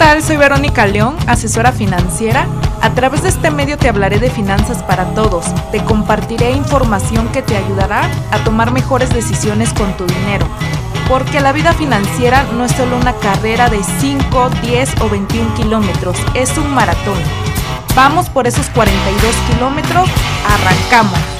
tal? Soy Verónica León, asesora financiera. A través de este medio te hablaré de finanzas para todos. Te compartiré información que te ayudará a tomar mejores decisiones con tu dinero. Porque la vida financiera no es solo una carrera de 5, 10 o 21 kilómetros, es un maratón. Vamos por esos 42 kilómetros, arrancamos.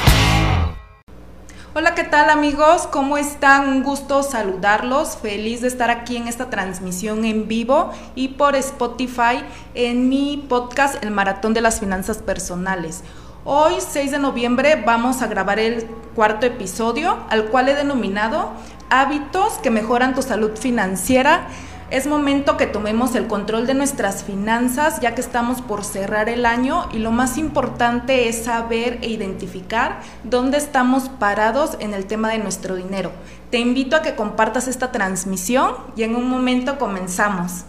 Hola, ¿qué tal amigos? ¿Cómo están? Un gusto saludarlos. Feliz de estar aquí en esta transmisión en vivo y por Spotify en mi podcast El Maratón de las Finanzas Personales. Hoy, 6 de noviembre, vamos a grabar el cuarto episodio, al cual he denominado Hábitos que mejoran tu salud financiera es momento que tomemos el control de nuestras finanzas ya que estamos por cerrar el año y lo más importante es saber e identificar dónde estamos parados en el tema de nuestro dinero. Te invito a que compartas esta transmisión y en un momento comenzamos.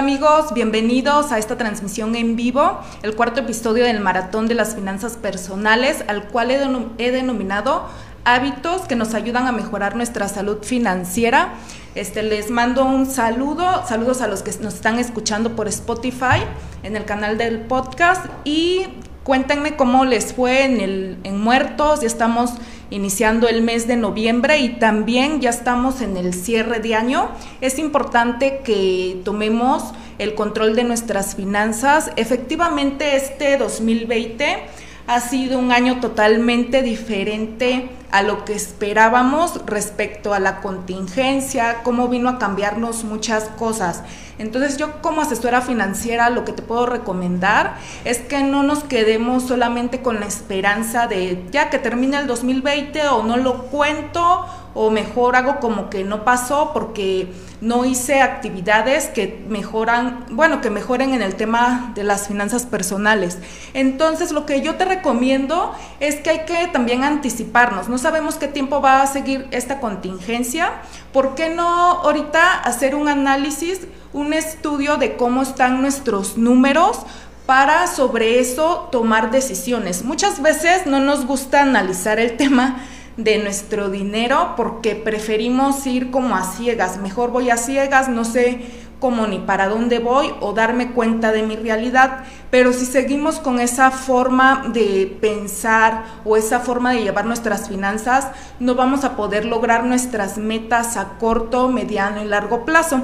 Amigos, bienvenidos a esta transmisión en vivo, el cuarto episodio del Maratón de las Finanzas Personales, al cual he, denominado hábitos que nos ayudan a mejorar nuestra salud financiera. Este, les mando un saludo, saludos a los que nos están escuchando por Spotify en el canal del podcast y cuéntenme cómo les fue en, el, en Muertos, ya estamos iniciando el mes de noviembre y también ya estamos en el cierre de año. Es importante que tomemos el control de nuestras finanzas. Efectivamente, este 2020 ha sido un año totalmente diferente a lo que esperábamos respecto a la contingencia, cómo vino a cambiarnos muchas cosas. Entonces yo como asesora financiera lo que te puedo recomendar es que no nos quedemos solamente con la esperanza de ya que termine el 2020 o no lo cuento o mejor hago como que no pasó porque no hice actividades que mejoran, bueno, que mejoren en el tema de las finanzas personales. Entonces, lo que yo te recomiendo es que hay que también anticiparnos. No sabemos qué tiempo va a seguir esta contingencia. ¿Por qué no ahorita hacer un análisis, un estudio de cómo están nuestros números? para sobre eso tomar decisiones. Muchas veces no nos gusta analizar el tema de nuestro dinero porque preferimos ir como a ciegas. Mejor voy a ciegas, no sé cómo ni para dónde voy o darme cuenta de mi realidad. Pero si seguimos con esa forma de pensar o esa forma de llevar nuestras finanzas, no vamos a poder lograr nuestras metas a corto, mediano y largo plazo.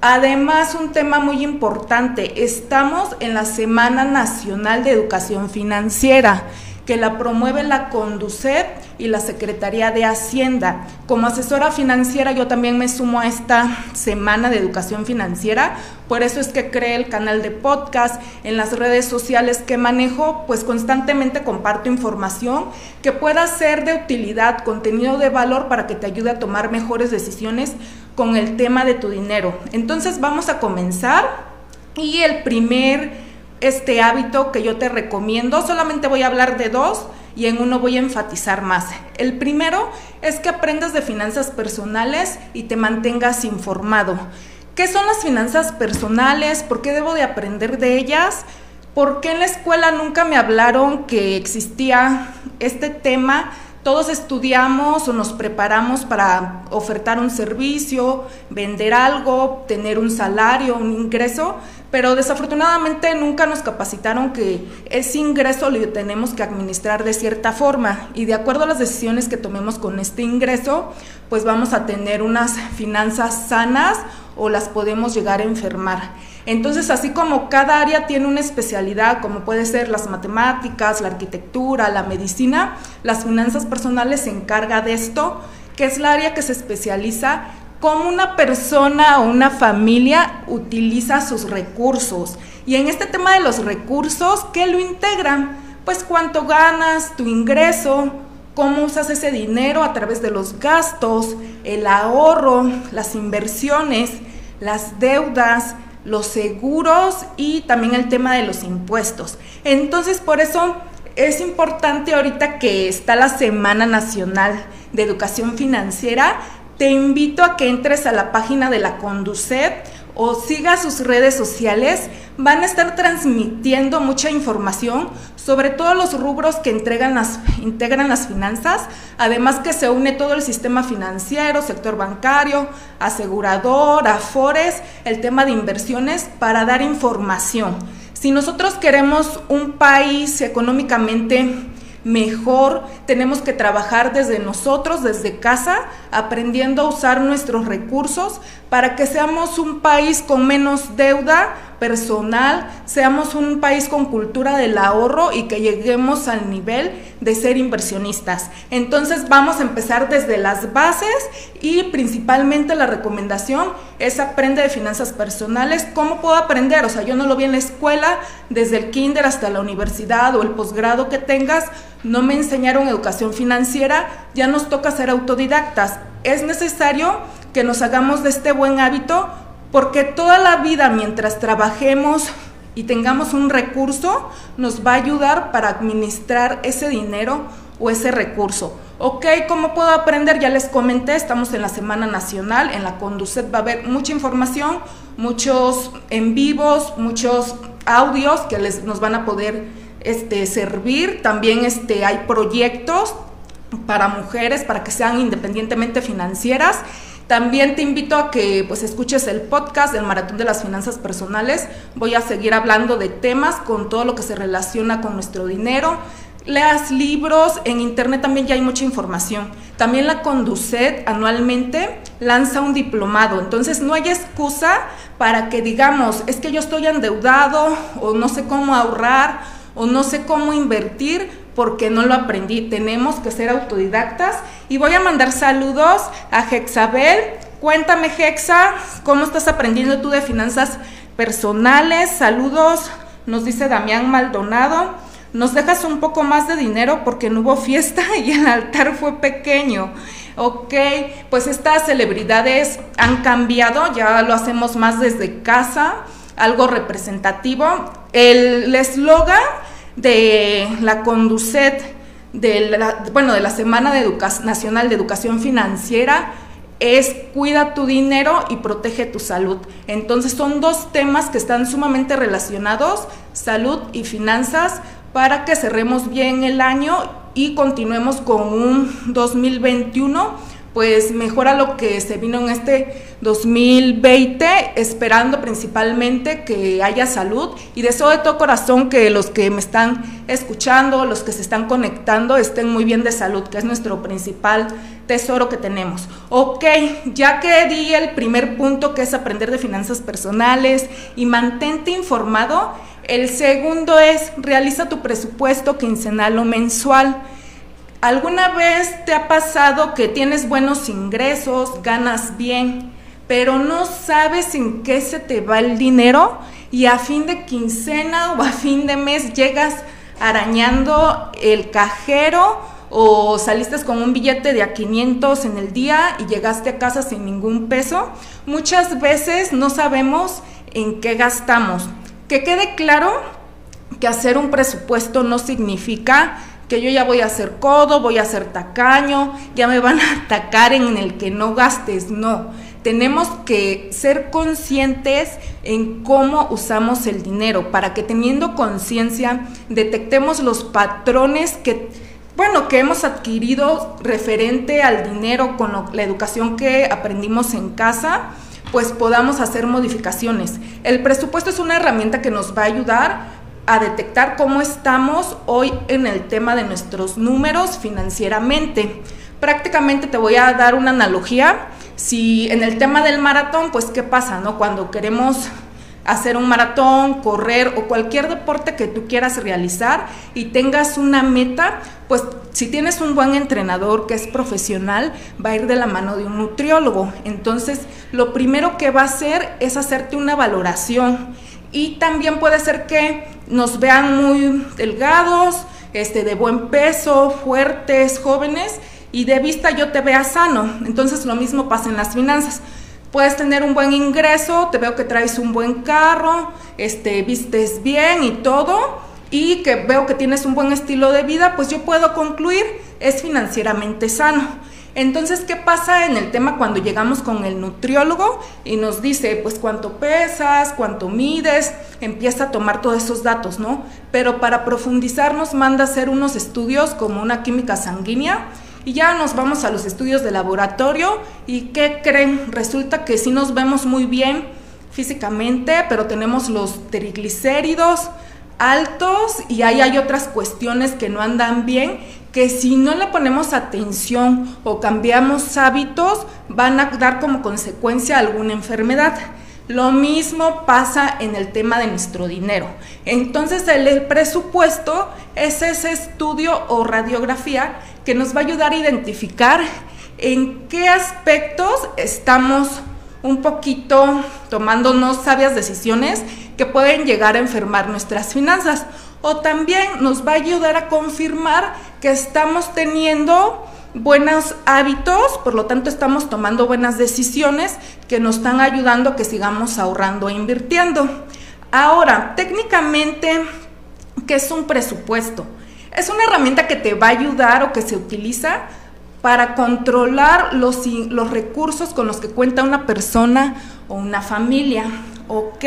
Además, un tema muy importante, estamos en la Semana Nacional de Educación Financiera que la promueve la Conducet y la Secretaría de Hacienda. Como asesora financiera yo también me sumo a esta semana de educación financiera, por eso es que creé el canal de podcast, en las redes sociales que manejo, pues constantemente comparto información que pueda ser de utilidad, contenido de valor para que te ayude a tomar mejores decisiones con el tema de tu dinero. Entonces vamos a comenzar y el primer este hábito que yo te recomiendo. Solamente voy a hablar de dos y en uno voy a enfatizar más. El primero es que aprendas de finanzas personales y te mantengas informado. ¿Qué son las finanzas personales? ¿Por qué debo de aprender de ellas? ¿Por qué en la escuela nunca me hablaron que existía este tema? Todos estudiamos o nos preparamos para ofertar un servicio, vender algo, tener un salario, un ingreso, pero desafortunadamente nunca nos capacitaron que ese ingreso lo tenemos que administrar de cierta forma y de acuerdo a las decisiones que tomemos con este ingreso, pues vamos a tener unas finanzas sanas o las podemos llegar a enfermar. Entonces, así como cada área tiene una especialidad, como puede ser las matemáticas, la arquitectura, la medicina, las finanzas personales se encarga de esto, que es la área que se especializa cómo una persona o una familia utiliza sus recursos. Y en este tema de los recursos, ¿qué lo integran? Pues cuánto ganas, tu ingreso, cómo usas ese dinero a través de los gastos, el ahorro, las inversiones, las deudas, los seguros y también el tema de los impuestos. Entonces, por eso es importante ahorita que está la Semana Nacional de Educación Financiera te invito a que entres a la página de la Conducet o sigas sus redes sociales. Van a estar transmitiendo mucha información sobre todos los rubros que entregan las, integran las finanzas, además que se une todo el sistema financiero, sector bancario, asegurador, afores, el tema de inversiones para dar información. Si nosotros queremos un país económicamente mejor, tenemos que trabajar desde nosotros, desde casa, aprendiendo a usar nuestros recursos para que seamos un país con menos deuda personal, seamos un país con cultura del ahorro y que lleguemos al nivel de ser inversionistas. Entonces vamos a empezar desde las bases y principalmente la recomendación es aprende de finanzas personales. ¿Cómo puedo aprender? O sea, yo no lo vi en la escuela, desde el kinder hasta la universidad o el posgrado que tengas, no me enseñaron educación financiera, ya nos toca ser autodidactas. Es necesario que nos hagamos de este buen hábito porque toda la vida mientras trabajemos y tengamos un recurso, nos va a ayudar para administrar ese dinero o ese recurso. Ok, ¿cómo puedo aprender? Ya les comenté, estamos en la Semana Nacional, en la Conducet va a haber mucha información, muchos en vivos, muchos audios que les, nos van a poder este, servir. También este, hay proyectos para mujeres, para que sean independientemente financieras. También te invito a que pues escuches el podcast del Maratón de las Finanzas Personales. Voy a seguir hablando de temas con todo lo que se relaciona con nuestro dinero. Leas libros, en internet también ya hay mucha información. También la Conducet anualmente lanza un diplomado, entonces no hay excusa para que digamos, es que yo estoy endeudado o no sé cómo ahorrar o no sé cómo invertir porque no lo aprendí. Tenemos que ser autodidactas y voy a mandar saludos a Hexabel. Cuéntame, Hexa, ¿cómo estás aprendiendo tú de finanzas personales? Saludos, nos dice Damián Maldonado. Nos dejas un poco más de dinero porque no hubo fiesta y el altar fue pequeño. Ok, pues estas celebridades han cambiado, ya lo hacemos más desde casa, algo representativo. El eslogan de la Conducet, de la, bueno, de la Semana de Nacional de Educación Financiera, es cuida tu dinero y protege tu salud. Entonces son dos temas que están sumamente relacionados, salud y finanzas, para que cerremos bien el año y continuemos con un 2021 pues mejora lo que se vino en este 2020, esperando principalmente que haya salud y deseo de todo corazón que los que me están escuchando, los que se están conectando, estén muy bien de salud, que es nuestro principal tesoro que tenemos. Ok, ya que di el primer punto que es aprender de finanzas personales y mantente informado, el segundo es realiza tu presupuesto quincenal o mensual. ¿Alguna vez te ha pasado que tienes buenos ingresos, ganas bien, pero no sabes en qué se te va el dinero y a fin de quincena o a fin de mes llegas arañando el cajero o saliste con un billete de a 500 en el día y llegaste a casa sin ningún peso? Muchas veces no sabemos en qué gastamos. Que quede claro que hacer un presupuesto no significa que yo ya voy a hacer codo, voy a hacer tacaño, ya me van a atacar en el que no gastes, no. tenemos que ser conscientes en cómo usamos el dinero para que teniendo conciencia detectemos los patrones que bueno, que hemos adquirido referente al dinero con la educación que aprendimos en casa, pues podamos hacer modificaciones. El presupuesto es una herramienta que nos va a ayudar a detectar cómo estamos hoy en el tema de nuestros números financieramente. Prácticamente te voy a dar una analogía. Si en el tema del maratón, pues qué pasa, ¿no? Cuando queremos hacer un maratón, correr o cualquier deporte que tú quieras realizar y tengas una meta, pues si tienes un buen entrenador que es profesional, va a ir de la mano de un nutriólogo. Entonces, lo primero que va a hacer es hacerte una valoración y también puede ser que nos vean muy delgados, este, de buen peso, fuertes, jóvenes, y de vista yo te vea sano. Entonces lo mismo pasa en las finanzas. Puedes tener un buen ingreso, te veo que traes un buen carro, este, vistes bien y todo, y que veo que tienes un buen estilo de vida, pues yo puedo concluir es financieramente sano. Entonces, ¿qué pasa en el tema cuando llegamos con el nutriólogo y nos dice, pues cuánto pesas, cuánto mides, empieza a tomar todos esos datos, ¿no? Pero para profundizar nos manda hacer unos estudios como una química sanguínea y ya nos vamos a los estudios de laboratorio y ¿qué creen? Resulta que sí nos vemos muy bien físicamente, pero tenemos los triglicéridos altos y ahí hay otras cuestiones que no andan bien que si no le ponemos atención o cambiamos hábitos, van a dar como consecuencia alguna enfermedad. Lo mismo pasa en el tema de nuestro dinero. Entonces el, presupuesto es ese estudio o radiografía que nos va a ayudar a identificar en qué aspectos estamos un poquito tomándonos sabias decisiones que pueden llegar a enfermar nuestras finanzas o también nos va a ayudar a confirmar que estamos teniendo buenos hábitos, por lo tanto estamos tomando buenas decisiones que nos están ayudando a que sigamos ahorrando e invirtiendo. Ahora, técnicamente, ¿qué es un presupuesto? Es una herramienta que te va a ayudar o que se utiliza para controlar los, los recursos con los que cuenta una persona o una familia. Ok,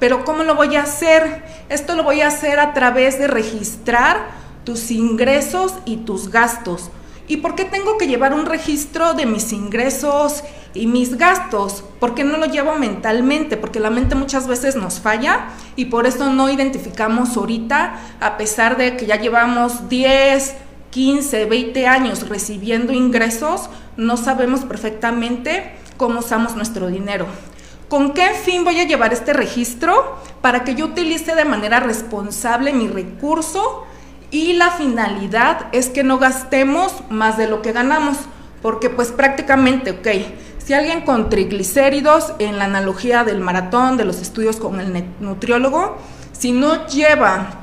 pero ¿cómo lo voy a hacer? Esto lo voy a hacer a través de registrar tus ingresos y tus gastos. ¿Y por qué tengo que llevar un registro de mis ingresos y mis gastos? ¿Por qué no lo llevo mentalmente? Porque la mente muchas veces nos falla y por eso no identificamos ahorita, a pesar de que ya llevamos 10, 15, 20 años recibiendo ingresos, no sabemos perfectamente cómo usamos nuestro dinero. ¿Con qué fin voy a llevar este registro? Para que yo utilice de manera responsable mi recurso y la finalidad es que no gastemos más de lo que ganamos, porque pues prácticamente, ok, si alguien con triglicéridos, en la analogía del maratón, de los estudios con el nutriólogo, si no lleva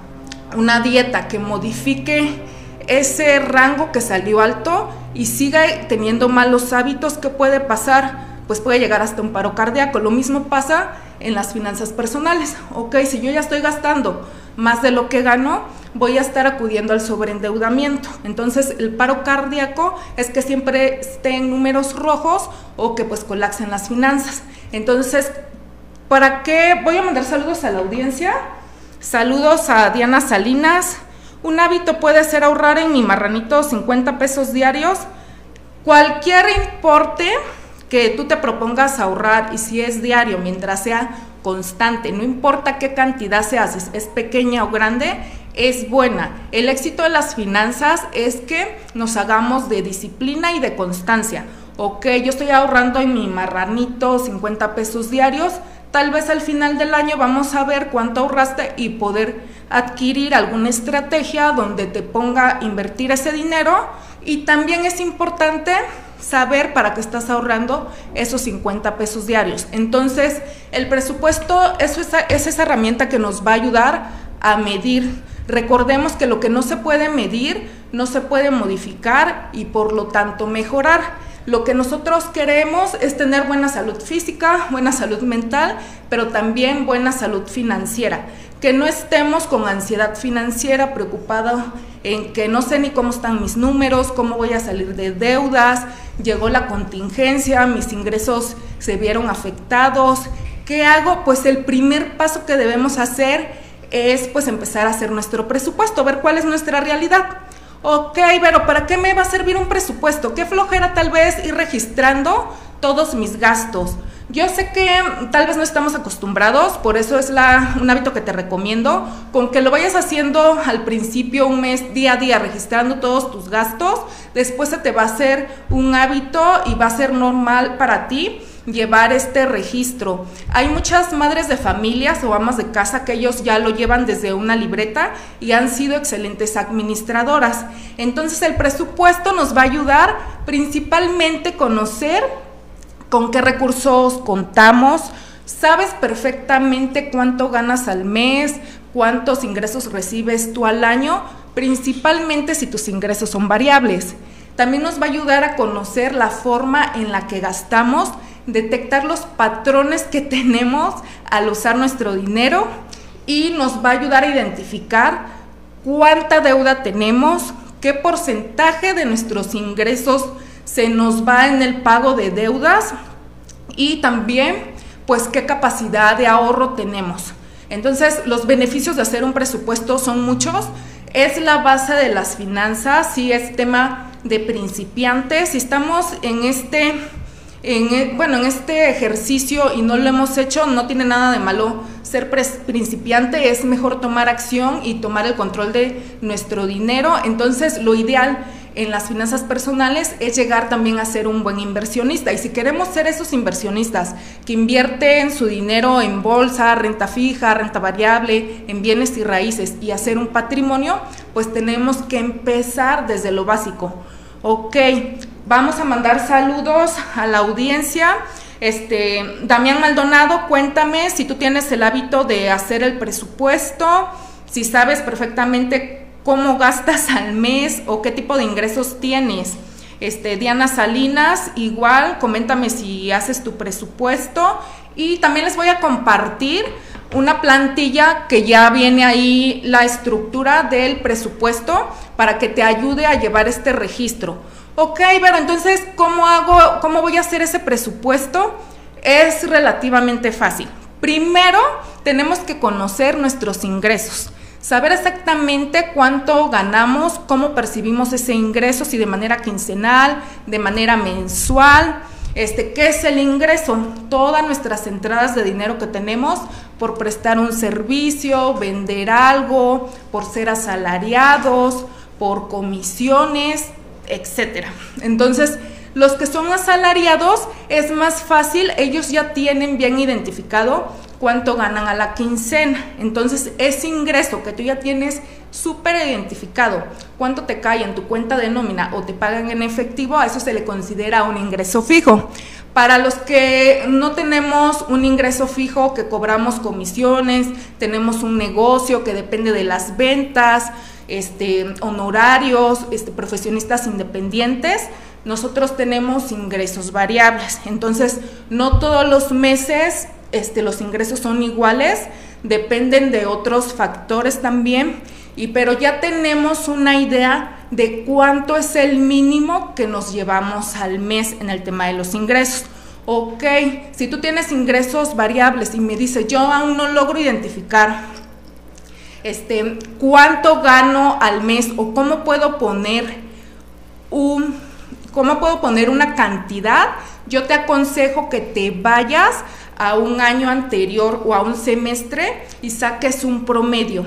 una dieta que modifique ese rango que salió alto y siga teniendo malos hábitos, ¿qué puede pasar? Pues puede llegar hasta un paro cardíaco. Lo mismo pasa en las finanzas personales. Ok, si yo ya estoy gastando más de lo que gano, voy a estar acudiendo al sobreendeudamiento. Entonces, el paro cardíaco es que siempre esté en números rojos o que pues colapsen las finanzas. Entonces, ¿para qué? Voy a mandar saludos a la audiencia. Saludos a Diana Salinas. Un hábito puede ser ahorrar en mi marranito 50 pesos diarios. Cualquier importe que tú te propongas ahorrar y si es diario, mientras sea constante, no importa qué cantidad sea, si es pequeña o grande, es buena. El éxito de las finanzas es que nos hagamos de disciplina y de constancia. Ok, yo estoy ahorrando en mi marranito 50 pesos diarios, tal vez al final del año vamos a ver cuánto ahorraste y poder adquirir alguna estrategia donde te ponga a invertir ese dinero. Y también es importante saber para qué estás ahorrando esos 50 pesos diarios. Entonces, el presupuesto es esa, es esa herramienta que nos va a ayudar a medir. Recordemos que lo que no se puede medir no se puede modificar y por lo tanto mejorar. Lo que nosotros queremos es tener buena salud física, buena salud mental, pero también buena salud financiera. Que no estemos con ansiedad financiera, preocupado en que no sé ni cómo están mis números, cómo voy a salir de deudas, llegó la contingencia, mis ingresos se vieron afectados. ¿Qué hago? Pues el primer paso que debemos hacer es pues empezar a hacer nuestro presupuesto, ver cuál es nuestra realidad. Ok, pero ¿para qué me va a servir un presupuesto? ¿Qué flojera tal vez ir registrando todos mis gastos? Yo sé que tal vez no estamos acostumbrados, por eso es un hábito que te recomiendo, con que lo vayas haciendo al principio un mes, día a día, registrando todos tus gastos, después se te va a hacer un hábito y va a ser normal para ti llevar este registro. Hay muchas madres de familias o amas de casa que ellos ya lo llevan desde una libreta y han sido excelentes administradoras. Entonces el presupuesto nos va a ayudar principalmente conocer con qué recursos contamos, sabes perfectamente cuánto ganas al mes, cuántos ingresos recibes tú al año, principalmente si tus ingresos son variables. También nos va a ayudar a conocer la forma en la que gastamos, detectar los patrones que tenemos al usar nuestro dinero y nos va a ayudar a identificar cuánta deuda tenemos, qué porcentaje de nuestros ingresos se nos va en el pago de deudas y también pues qué capacidad de ahorro tenemos. Entonces, los beneficios de hacer un presupuesto son muchos. Es la base de las finanzas, sí es tema de principiantes. Si estamos en este, en, e, bueno, en este ejercicio y no lo hemos hecho, no tiene nada de malo ser principiante, es mejor tomar acción y tomar el control de nuestro dinero. Entonces, lo ideal en las finanzas personales es llegar también a ser un buen inversionista. Y si queremos ser esos inversionistas que invierten su dinero en bolsa, renta fija, renta variable, en bienes y raíces y hacer un patrimonio, pues tenemos que empezar desde lo básico. Ok, vamos a mandar saludos a la audiencia. Este, Damián Maldonado, cuéntame si tú tienes el hábito de hacer el presupuesto, si sabes perfectamente cómo gastas al mes o qué tipo de ingresos tienes. Este, Diana Salinas, igual, coméntame si haces tu presupuesto y también les voy a compartir una plantilla que ya viene ahí la estructura del presupuesto para que te ayude a llevar este registro. Ok, pero entonces, ¿cómo hago, cómo voy a hacer ese presupuesto? Es relativamente fácil. Primero, tenemos que conocer nuestros ingresos saber exactamente cuánto ganamos, cómo percibimos ese ingreso, si de manera quincenal, de manera mensual, este, ¿qué es el ingreso? Todas nuestras entradas de dinero que tenemos por prestar un servicio, vender algo, por ser asalariados, por comisiones, etcétera. Entonces, los que son asalariados es más fácil, ellos ya tienen bien identificado cuánto ganan a la quincena. Entonces, ese ingreso que tú ya tienes súper identificado, cuánto te cae en tu cuenta de nómina o te pagan en efectivo, a eso se le considera un ingreso fijo. Para los que no tenemos un ingreso fijo, que cobramos comisiones, tenemos un negocio que depende de las ventas, este, honorarios, este, profesionistas independientes, nosotros tenemos ingresos variables. Entonces, no todos los meses este, los ingresos son iguales, dependen de otros factores también, y, pero ya tenemos una idea de cuánto es el mínimo que nos llevamos al mes en el tema de los ingresos. Ok, si tú tienes ingresos variables y me dices, yo aún no logro identificar este, cuánto gano al mes o cómo puedo poner un, cómo puedo poner una cantidad, yo te aconsejo que te vayas a un año anterior o a un semestre y saques un promedio.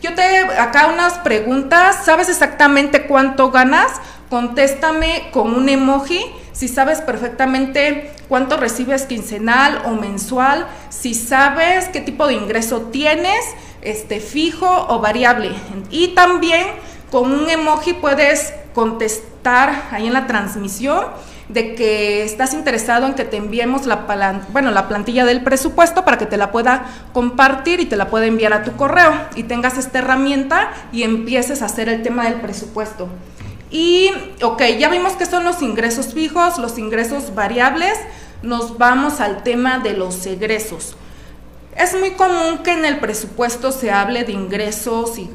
yo te acá unas preguntas, ¿sabes exactamente cuánto ganas? Contéstame con un emoji si sabes perfectamente cuánto recibes quincenal o mensual, si sabes qué tipo de ingreso tienes, este fijo o variable. Y también con un emoji puedes contestar ahí en la transmisión de que estás interesado en que te enviemos la, bueno, la plantilla del presupuesto para que te la pueda compartir y te la pueda enviar a tu correo y tengas esta herramienta y empieces a hacer el tema del presupuesto. Y, ok, ya vimos que son los ingresos fijos, los ingresos variables, nos vamos al tema de los egresos. Es muy común que en el presupuesto se hable de ingresos y,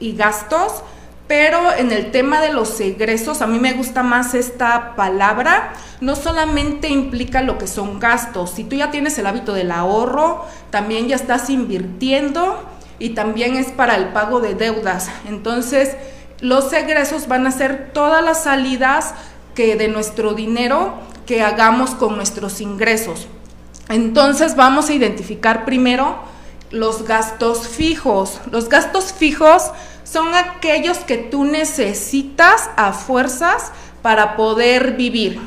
y gastos, Pero en el tema de los egresos, a mí me gusta más esta palabra. No solamente implica lo que son gastos. Si tú ya tienes el hábito del ahorro, también ya estás invirtiendo y también es para el pago de deudas. Entonces, los egresos van a ser todas las salidas que de nuestro dinero que hagamos con nuestros ingresos. Entonces, vamos a identificar primero los gastos fijos. Los gastos fijos son aquellos que tú necesitas a fuerzas para poder vivir.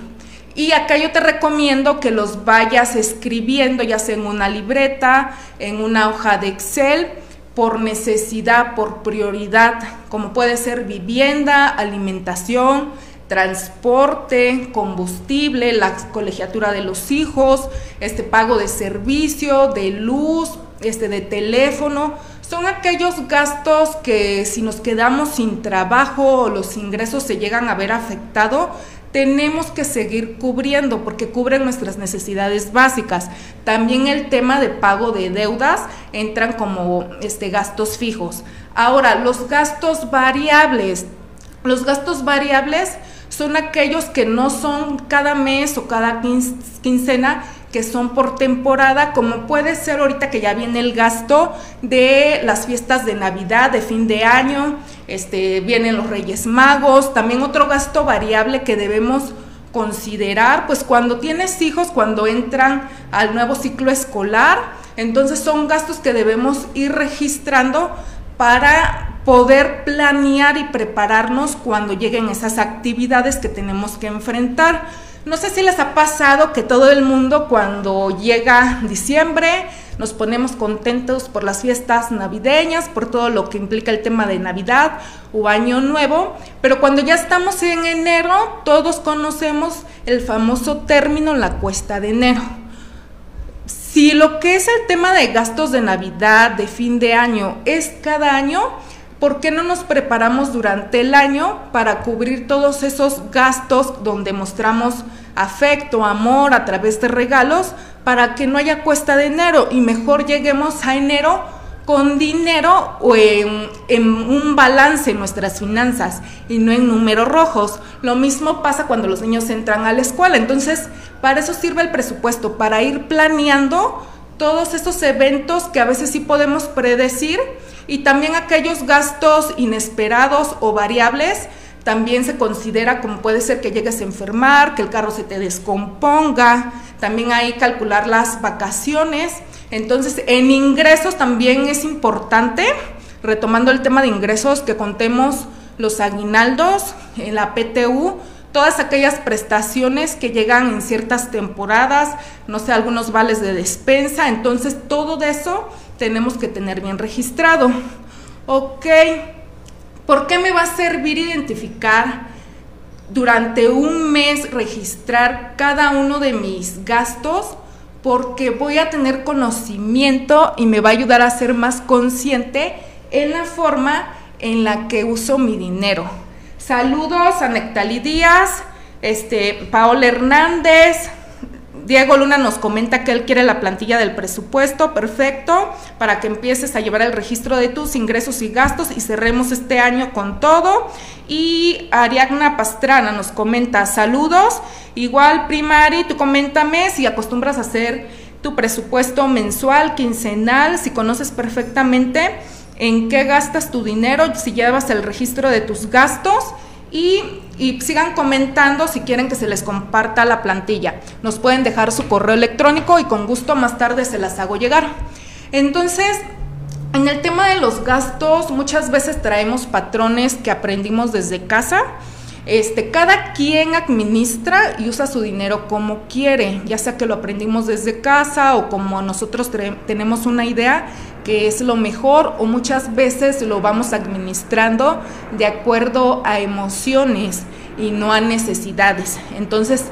Y acá yo te recomiendo que los vayas escribiendo, ya sea en una libreta, en una hoja de Excel, por necesidad, por prioridad, como puede ser vivienda, alimentación, transporte, combustible, la colegiatura de los hijos, este pago de servicio, de luz, este de teléfono, son aquellos gastos que si nos quedamos sin trabajo o los ingresos se llegan a ver afectado, tenemos que seguir cubriendo porque cubren nuestras necesidades básicas. También el tema de pago de deudas entran como este, gastos fijos. Ahora, los gastos variables. Los gastos variables son aquellos que no son cada mes o cada quincena, que son por temporada, como puede ser ahorita que ya viene el gasto de las fiestas de Navidad, de fin de año, este, vienen los Reyes Magos, también otro gasto variable que debemos considerar, pues cuando tienes hijos, cuando entran al nuevo ciclo escolar, entonces son gastos que debemos ir registrando para poder planear y prepararnos cuando lleguen esas actividades que tenemos que enfrentar. No sé si les ha pasado que todo el mundo cuando llega diciembre nos ponemos contentos por las fiestas navideñas, por todo lo que implica el tema de Navidad o Año Nuevo, pero cuando ya estamos en enero todos conocemos el famoso término la cuesta de enero. Si lo que es el tema de gastos de Navidad, de fin de año, es cada año, ¿por qué no nos preparamos durante el año para cubrir todos esos gastos donde mostramos afecto, amor a través de regalos, para que no haya cuesta de enero y mejor lleguemos a enero con dinero o en, en, un balance en nuestras finanzas y no en números rojos. Lo mismo pasa cuando los niños entran a la escuela. Entonces, para eso sirve el presupuesto, para ir planeando todos esos eventos que a veces sí podemos predecir y también aquellos gastos inesperados o variables también se considera como puede ser que llegues a enfermar, que el carro se te descomponga, también hay calcular las vacaciones. Entonces, en ingresos también es importante, retomando el tema de ingresos, que contemos los aguinaldos, la PTU, todas aquellas prestaciones que llegan en ciertas temporadas, no sé, algunos vales de despensa, entonces todo eso tenemos que tener bien registrado. Ok, ¿por qué me va a servir identificar durante un mes registrar cada uno de mis gastos? Porque voy a tener conocimiento y me va a ayudar a ser más consciente en la forma en la que uso mi dinero. Saludos a Nectali Díaz, este, Paola Hernández, Diego Luna nos comenta que él quiere la plantilla del presupuesto, perfecto, para que empieces a llevar el registro de tus ingresos y gastos y cerremos este año con todo. Y Ariadna Pastrana nos comenta saludos, igual Primari, tú coméntame si acostumbras a hacer tu presupuesto mensual, quincenal, si conoces perfectamente en qué gastas tu dinero, si llevas el registro de tus gastos y, sigan comentando si quieren que se les comparta la plantilla. Nos pueden dejar su correo electrónico y con gusto más tarde se las hago llegar. Entonces, en el tema de los gastos, muchas veces traemos patrones que aprendimos desde casa. Este, cada quien administra y usa su dinero como quiere, ya sea que lo aprendimos desde casa o como nosotros tenemos una idea que es lo mejor o muchas veces lo vamos administrando de acuerdo a emociones y no a necesidades. Entonces,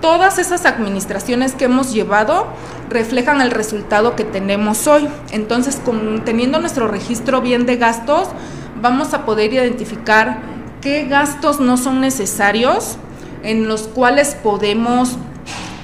todas esas administraciones que hemos llevado reflejan el resultado que tenemos hoy. Entonces, teniendo nuestro registro bien de gastos, vamos a poder identificar qué gastos no son necesarios, en los cuales podemos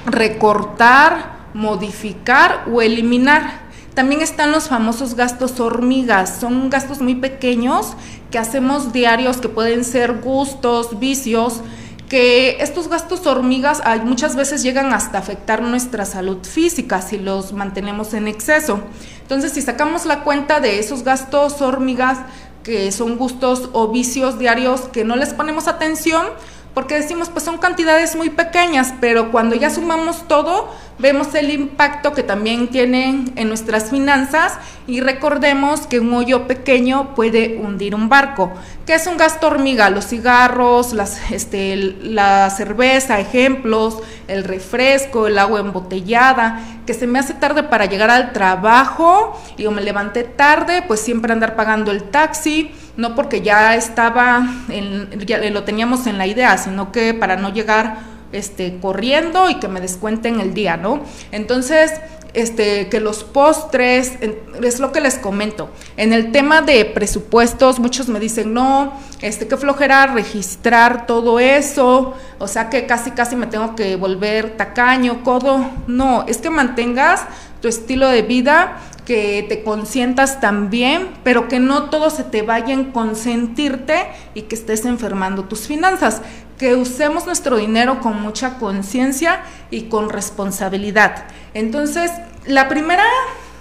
recortar, modificar o eliminar También están los famosos gastos hormigas, son gastos muy pequeños que hacemos diarios que pueden ser gustos, vicios, que estos gastos hormigas muchas veces llegan hasta afectar nuestra salud física si los mantenemos en exceso. Entonces, si sacamos la cuenta de esos gastos hormigas, que son gustos o vicios diarios que no les ponemos atención, porque decimos, pues son cantidades muy pequeñas, pero cuando ya sumamos todo, vemos el impacto que también tienen en nuestras finanzas y recordemos que un hoyo pequeño puede hundir un barco. ¿Qué es un gasto hormiga? Los cigarros, las, este, la cerveza, ejemplos, el refresco, el agua embotellada, que se me hace tarde para llegar al trabajo y o me levanté tarde, pues siempre andar pagando el taxi no porque ya estaba, en, ya lo teníamos en la idea, sino que para no llegar este, corriendo y que me descuenten el día, ¿no? Entonces, este, que los postres, es lo que les comento. En el tema de presupuestos, muchos me dicen, no, este, qué flojera registrar todo eso, o sea que casi, casi me tengo que volver tacaño, codo. No, es que mantengas tu estilo de vida que te consientas también, pero que no todo se te vaya en consentirte y que estés enfermando tus finanzas. Que usemos nuestro dinero con mucha conciencia y con responsabilidad. Entonces, la primera,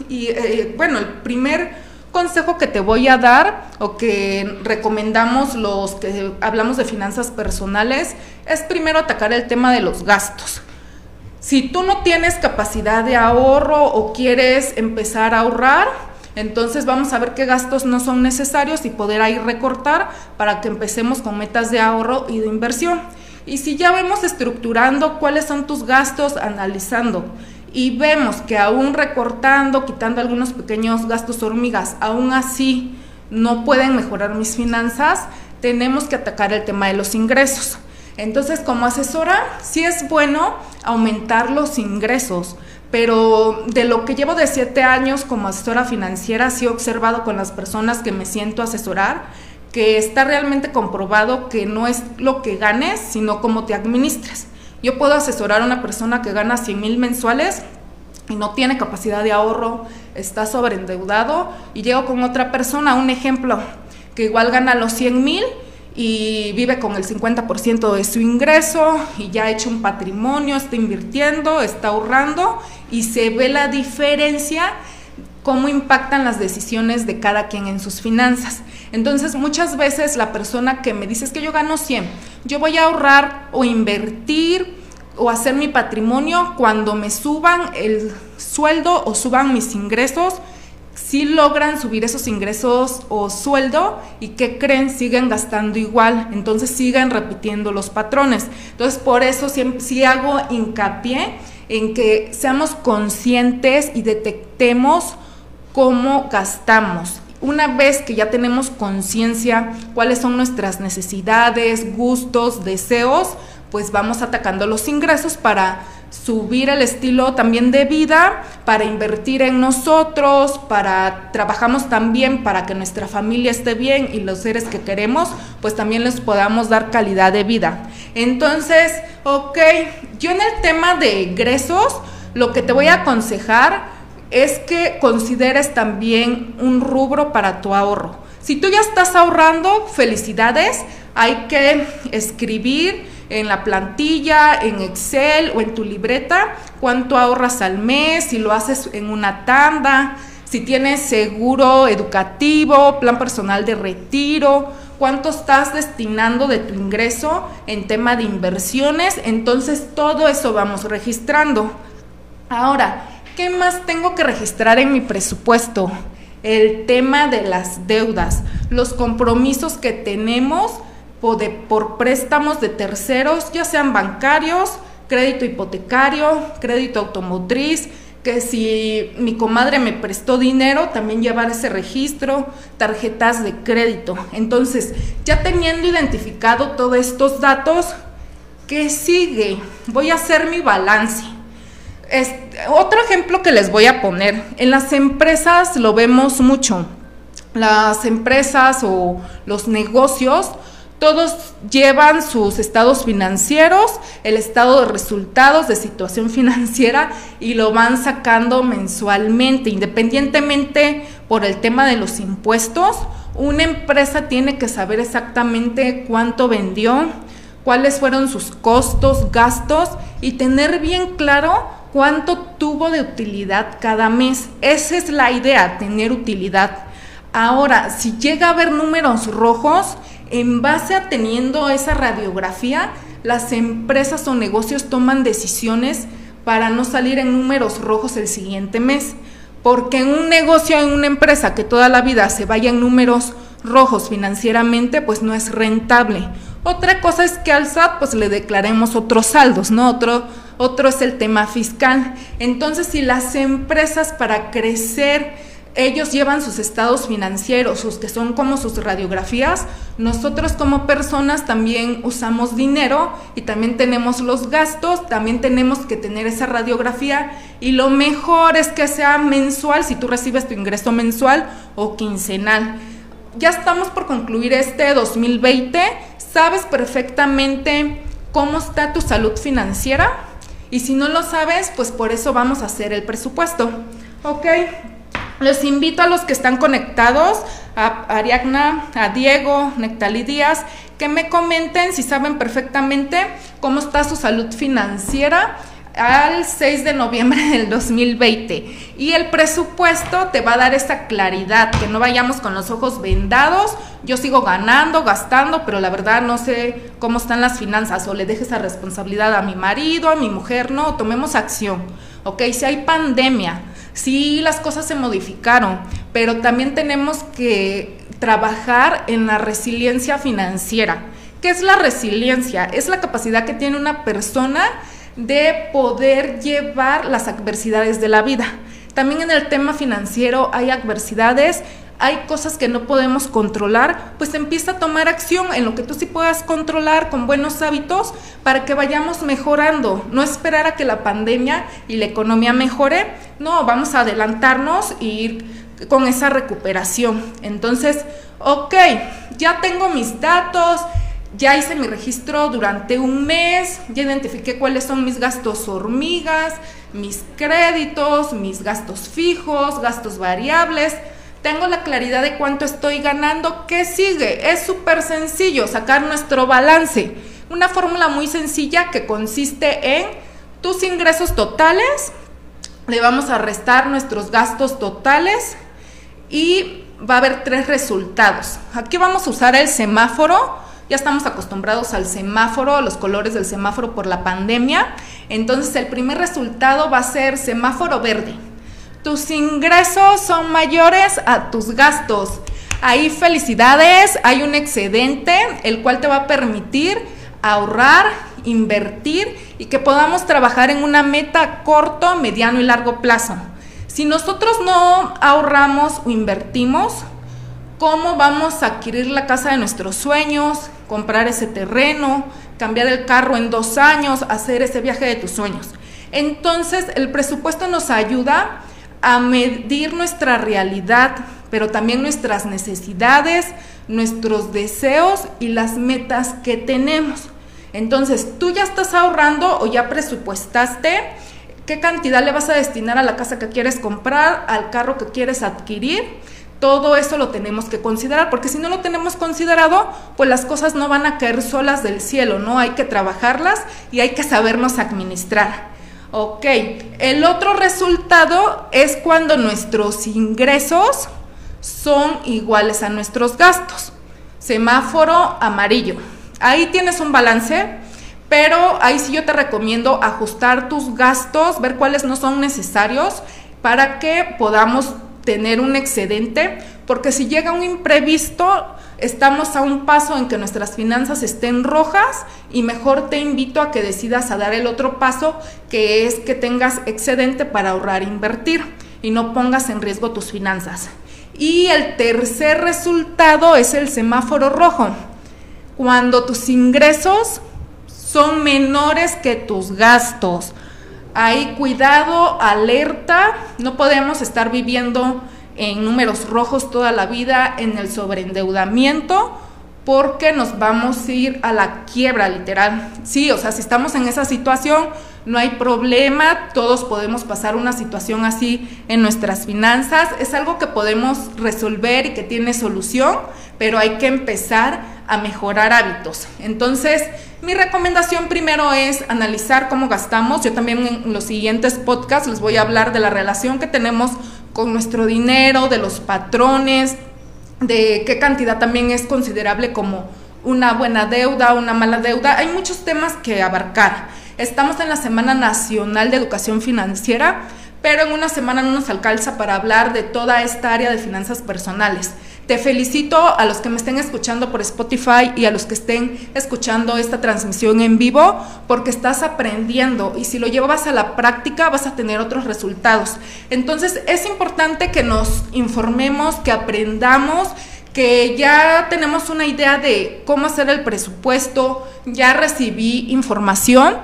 y eh, bueno, el primer consejo que te voy a dar o que recomendamos los que hablamos de finanzas personales es primero atacar el tema de los gastos. Si tú no tienes capacidad de ahorro o quieres empezar a ahorrar, entonces vamos a ver qué gastos no son necesarios y poder ahí recortar para que empecemos con metas de ahorro y de inversión. Y si ya vemos estructurando cuáles son tus gastos, analizando y vemos que aún recortando, quitando algunos pequeños gastos hormigas, aún así no pueden mejorar mis finanzas, tenemos que atacar el tema de los ingresos. Entonces, como asesora, sí es bueno aumentar los ingresos, pero de lo que llevo de siete años como asesora financiera, sí he observado con las personas que me siento asesorar que está realmente comprobado que no es lo que ganes, sino cómo te administras. Yo puedo asesorar a una persona que gana 100 mil mensuales y no tiene capacidad de ahorro, está sobreendeudado, y llego con otra persona, un ejemplo, que igual gana los 100 mil y vive con el 50% de su ingreso y ya ha hecho un patrimonio, está invirtiendo, está ahorrando y se ve la diferencia cómo impactan las decisiones de cada quien en sus finanzas. Entonces, muchas veces la persona que me dice es que yo gano 100, yo voy a ahorrar o invertir o hacer mi patrimonio cuando me suban el sueldo o suban mis ingresos si logran subir esos ingresos o sueldo y que creen siguen gastando igual, entonces siguen repitiendo los patrones. Entonces por eso sí, hago hincapié en que seamos conscientes y detectemos cómo gastamos. Una vez que ya tenemos conciencia cuáles son nuestras necesidades, gustos, deseos, pues vamos atacando los ingresos para subir el estilo también de vida, para invertir en nosotros, para trabajamos también para que nuestra familia esté bien y los seres que queremos, pues también les podamos dar calidad de vida. Entonces, ok, yo en el tema de ingresos, lo que te voy a aconsejar es que consideres también un rubro para tu ahorro. Si tú ya estás ahorrando, felicidades, hay que escribir en la plantilla, en Excel o en tu libreta, cuánto ahorras al mes, si lo haces en una tanda, si tienes seguro educativo, plan personal de retiro, cuánto estás destinando de tu ingreso en tema de inversiones, entonces todo eso vamos registrando. Ahora, ¿qué más tengo que registrar en mi presupuesto? El tema de las deudas, los compromisos que tenemos por préstamos de terceros, ya sean bancarios, crédito hipotecario, crédito automotriz, que si mi comadre me prestó dinero, también llevar ese registro, tarjetas de crédito. Entonces, ya teniendo identificado todos estos datos, ¿qué sigue? Voy a hacer mi balance. otro ejemplo que les voy a poner, en las empresas lo vemos mucho. Las empresas o los negocios todos llevan sus estados financieros, el estado de resultados de situación financiera y lo van sacando mensualmente, independientemente por el tema de los impuestos. Una empresa tiene que saber exactamente cuánto vendió, cuáles fueron sus costos, gastos y tener bien claro cuánto tuvo de utilidad cada mes. Esa es la idea, tener utilidad. Ahora, si llega a haber números rojos, en base a teniendo esa radiografía, las empresas o negocios toman decisiones para no salir en números rojos el siguiente mes. Porque un negocio, en una empresa que toda la vida se vaya en números rojos financieramente, pues no es rentable. Otra cosa es que al SAT pues le declaremos otros saldos, ¿no? Otro, otro es el tema fiscal. Entonces, si las empresas para crecer ellos llevan sus estados financieros, sus que son como sus radiografías. Nosotros como personas también usamos dinero y también tenemos los gastos, también tenemos que tener esa radiografía y lo mejor es que sea mensual si tú recibes tu ingreso mensual o quincenal. Ya estamos por concluir este 2020, sabes perfectamente cómo está tu salud financiera y si no lo sabes, pues por eso vamos a hacer el presupuesto. ¿Ok? Les invito a los que están conectados, a Ariadna, a Diego, Nectalí Díaz, que me comenten si saben perfectamente cómo está su salud financiera al 6 de noviembre del 2020. Y el presupuesto te va a dar esa claridad, que no vayamos con los ojos vendados. Yo sigo ganando, gastando, pero la verdad no sé cómo están las finanzas o le deje esa responsabilidad a mi marido, a mi mujer. No, tomemos acción. Ok, si hay pandemia, Sí, las cosas se modificaron, pero también tenemos que trabajar en la resiliencia financiera. ¿Qué es la resiliencia? Es la capacidad que tiene una persona de poder llevar las adversidades de la vida. También en el tema financiero hay adversidades hay cosas que no podemos controlar, pues empieza a tomar acción en lo que tú sí puedas controlar con buenos hábitos para que vayamos mejorando. No esperar a que la pandemia y la economía mejore, no, vamos a adelantarnos y ir con esa recuperación. Entonces, ok, ya tengo mis datos, ya hice mi registro durante un mes, ya identifiqué cuáles son mis gastos hormigas, mis créditos, mis gastos fijos, gastos variables tengo la claridad de cuánto estoy ganando. ¿Qué sigue? Es súper sencillo sacar nuestro balance. Una fórmula muy sencilla que consiste en tus ingresos totales, le vamos a restar nuestros gastos totales y va a haber tres resultados. Aquí vamos a usar el semáforo. Ya estamos acostumbrados al semáforo, a los colores del semáforo por la pandemia. Entonces el primer resultado va a ser semáforo verde. Tus ingresos son mayores a tus gastos. Ahí felicidades, hay un excedente, el cual te va a permitir ahorrar, invertir y que podamos trabajar en una meta corto, mediano y largo plazo. Si nosotros no ahorramos o invertimos, ¿cómo vamos a adquirir la casa de nuestros sueños, comprar ese terreno, cambiar el carro en dos años, hacer ese viaje de tus sueños? Entonces, el presupuesto nos ayuda a medir nuestra realidad, pero también nuestras necesidades, nuestros deseos y las metas que tenemos. Entonces, tú ya estás ahorrando o ya presupuestaste qué cantidad le vas a destinar a la casa que quieres comprar, al carro que quieres adquirir. Todo eso lo tenemos que considerar, porque si no lo tenemos considerado, pues las cosas no van a caer solas del cielo, ¿no? Hay que trabajarlas y hay que sabernos administrar. Ok, el otro resultado es cuando nuestros ingresos son iguales a nuestros gastos. Semáforo amarillo. Ahí tienes un balance, pero ahí sí yo te recomiendo ajustar tus gastos, ver cuáles no son necesarios para que podamos tener un excedente, porque si llega un imprevisto, estamos a un paso en que nuestras finanzas estén rojas y mejor te invito a que decidas a dar el otro paso, que es que tengas excedente para ahorrar e invertir y no pongas en riesgo tus finanzas. Y el tercer resultado es el semáforo rojo. Cuando tus ingresos son menores que tus gastos. Hay cuidado, alerta, no podemos estar viviendo en números rojos toda la vida, en el sobreendeudamiento, porque nos vamos a ir a la quiebra literal. Sí, o sea, si estamos en esa situación, no hay problema, todos podemos pasar una situación así en nuestras finanzas, es algo que podemos resolver y que tiene solución, pero hay que empezar a mejorar hábitos. Entonces, mi recomendación primero es analizar cómo gastamos. Yo también en los siguientes podcasts les voy a hablar de la relación que tenemos con nuestro dinero, de los patrones, de qué cantidad también es considerable como una buena deuda, una mala deuda. Hay muchos temas que abarcar. Estamos en la Semana Nacional de Educación Financiera, pero en una semana no nos alcanza para hablar de toda esta área de finanzas personales. Te felicito a los que me estén escuchando por Spotify y a los que estén escuchando esta transmisión en vivo, porque estás aprendiendo y si lo llevas a la práctica vas a tener otros resultados. Entonces es importante que nos informemos, que aprendamos que ya tenemos una idea de cómo hacer el presupuesto, ya recibí información,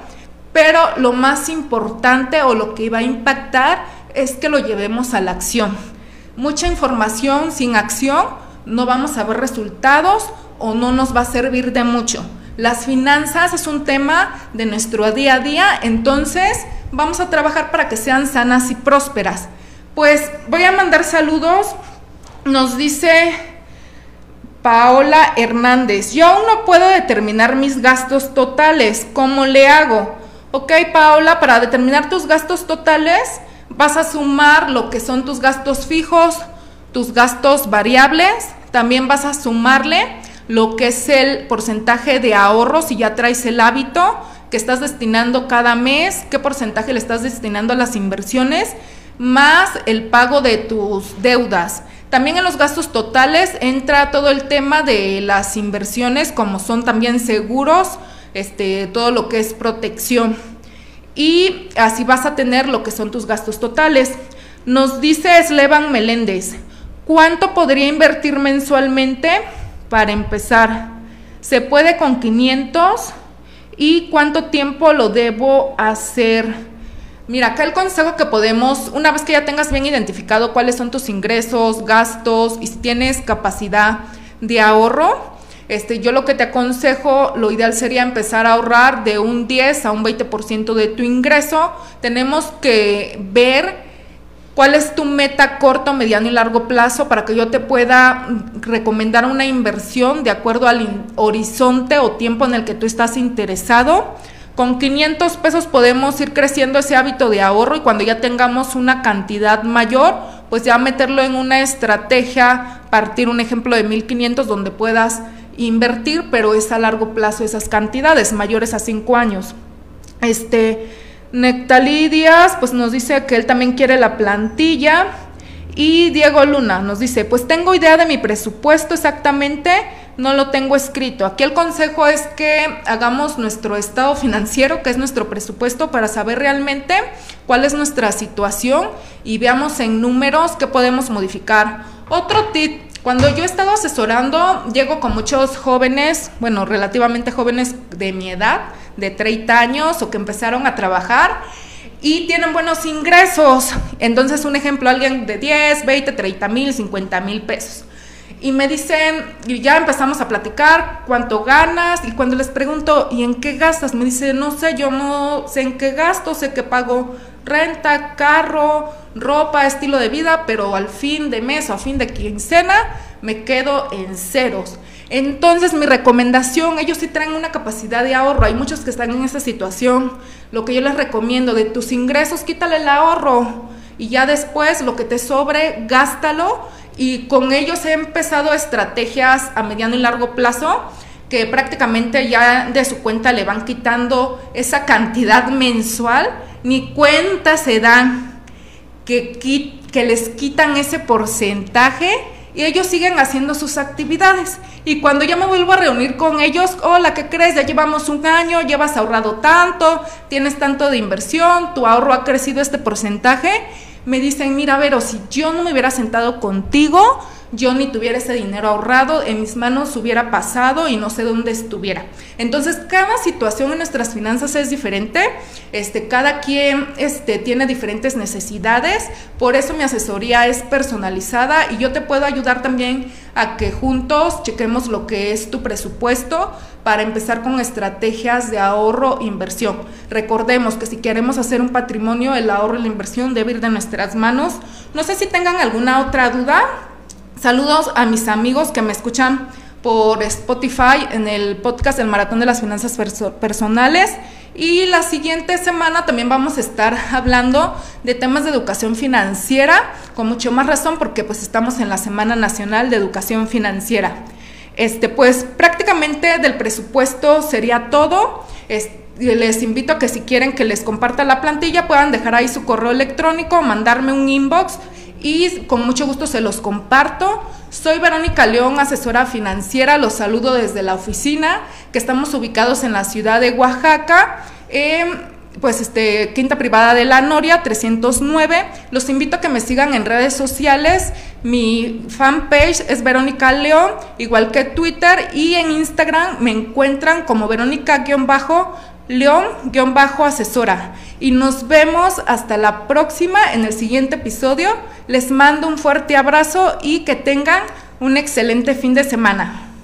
pero lo más importante o lo que va a impactar es que lo llevemos a la acción. Mucha información sin acción, no vamos a ver resultados o no nos va a servir de mucho. Las finanzas es un tema de nuestro día a día, entonces vamos a trabajar para que sean sanas y prósperas. Pues voy a mandar saludos. Nos dice Paola Hernández, yo aún no puedo determinar mis gastos totales, ¿cómo le hago? Ok, Paola, para determinar tus gastos totales vas a sumar lo que son tus gastos fijos, tus gastos variables, también vas a sumarle lo que es el porcentaje de ahorro si ya traes el hábito que estás destinando cada mes, qué porcentaje le estás destinando a las inversiones, más el pago de tus deudas. También en los gastos totales entra todo el tema de las inversiones, como son también seguros, este, todo lo que es protección. Y así vas a tener lo que son tus gastos totales. Nos dice Slevan Meléndez, ¿cuánto podría invertir mensualmente para empezar? ¿Se puede con 500? ¿Y cuánto tiempo lo debo hacer? Mira, acá el consejo que podemos, una vez que ya tengas bien identificado cuáles son tus ingresos, gastos y si tienes capacidad de ahorro, este, yo lo que te aconsejo, lo ideal sería empezar a ahorrar de un 10 a un 20% de tu ingreso. Tenemos que ver cuál es tu meta corto, mediano y largo plazo para que yo te pueda recomendar una inversión de acuerdo al horizonte o tiempo en el que tú estás interesado. Con 500 pesos podemos ir creciendo ese hábito de ahorro y cuando ya tengamos una cantidad mayor, pues ya meterlo en una estrategia, partir un ejemplo de 1500 donde puedas invertir, pero es a largo plazo esas cantidades, mayores a 5 años. Este, Nectalí Díaz, pues nos dice que él también quiere la plantilla. Y Diego Luna nos dice, pues tengo idea de mi presupuesto exactamente, no lo tengo escrito. Aquí el consejo es que hagamos nuestro estado financiero, que es nuestro presupuesto, para saber realmente cuál es nuestra situación y veamos en números qué podemos modificar. Otro tip, cuando yo he estado asesorando, llego con muchos jóvenes, bueno, relativamente jóvenes de mi edad, de 30 años o que empezaron a trabajar y tienen buenos ingresos. Entonces, un ejemplo, alguien de 10, 20, 30 mil, 50 mil pesos y me dicen, y ya empezamos a platicar cuánto ganas, y cuando les pregunto, ¿y en qué gastas? Me dice, no sé, yo no sé en qué gasto, sé que pago renta, carro, ropa, estilo de vida, pero al fin de mes o a fin de quincena me quedo en ceros. Entonces mi recomendación, ellos sí traen una capacidad de ahorro, hay muchos que están en esa situación, lo que yo les recomiendo, de tus ingresos quítale el ahorro y ya después lo que te sobre, gástalo. Y con ellos he empezado estrategias a mediano y largo plazo que prácticamente ya de su cuenta le van quitando esa cantidad mensual, ni cuenta se dan que, les quitan ese porcentaje y ellos siguen haciendo sus actividades. Y cuando ya me vuelvo a reunir con ellos, hola, ¿qué crees? Ya llevamos un año, llevas ahorrado tanto, tienes tanto de inversión, tu ahorro ha crecido este porcentaje me dicen, mira, Vero, si yo no me hubiera sentado contigo, yo ni tuviera ese dinero ahorrado, en mis manos hubiera pasado y no sé dónde estuviera. Entonces, cada situación en nuestras finanzas es diferente, este, cada quien este, tiene diferentes necesidades, por eso mi asesoría es personalizada y yo te puedo ayudar también a que juntos chequemos lo que es tu presupuesto para empezar con estrategias de ahorro e inversión. Recordemos que si queremos hacer un patrimonio, el ahorro y la inversión debe ir de nuestras manos. No sé si tengan alguna otra duda. Saludos a mis amigos que me escuchan por Spotify en el podcast del Maratón de las Finanzas Personales. Y la siguiente semana también vamos a estar hablando de temas de educación financiera, con mucho más razón porque pues estamos en la Semana Nacional de Educación Financiera. Este, pues prácticamente del presupuesto sería todo. les invito a que si quieren que les comparta la plantilla puedan dejar ahí su correo electrónico, mandarme un inbox y con mucho gusto se los comparto. Soy Verónica León, asesora financiera, los saludo desde la oficina, que estamos ubicados en la ciudad de Oaxaca. pues este, Quinta Privada de la Noria 309. Los invito a que me sigan en redes sociales. Mi fanpage es Verónica León, igual que Twitter, y en Instagram me encuentran como Verónica-León-asesora. Y nos vemos hasta la próxima en el siguiente episodio. Les mando un fuerte abrazo y que tengan un excelente fin de semana.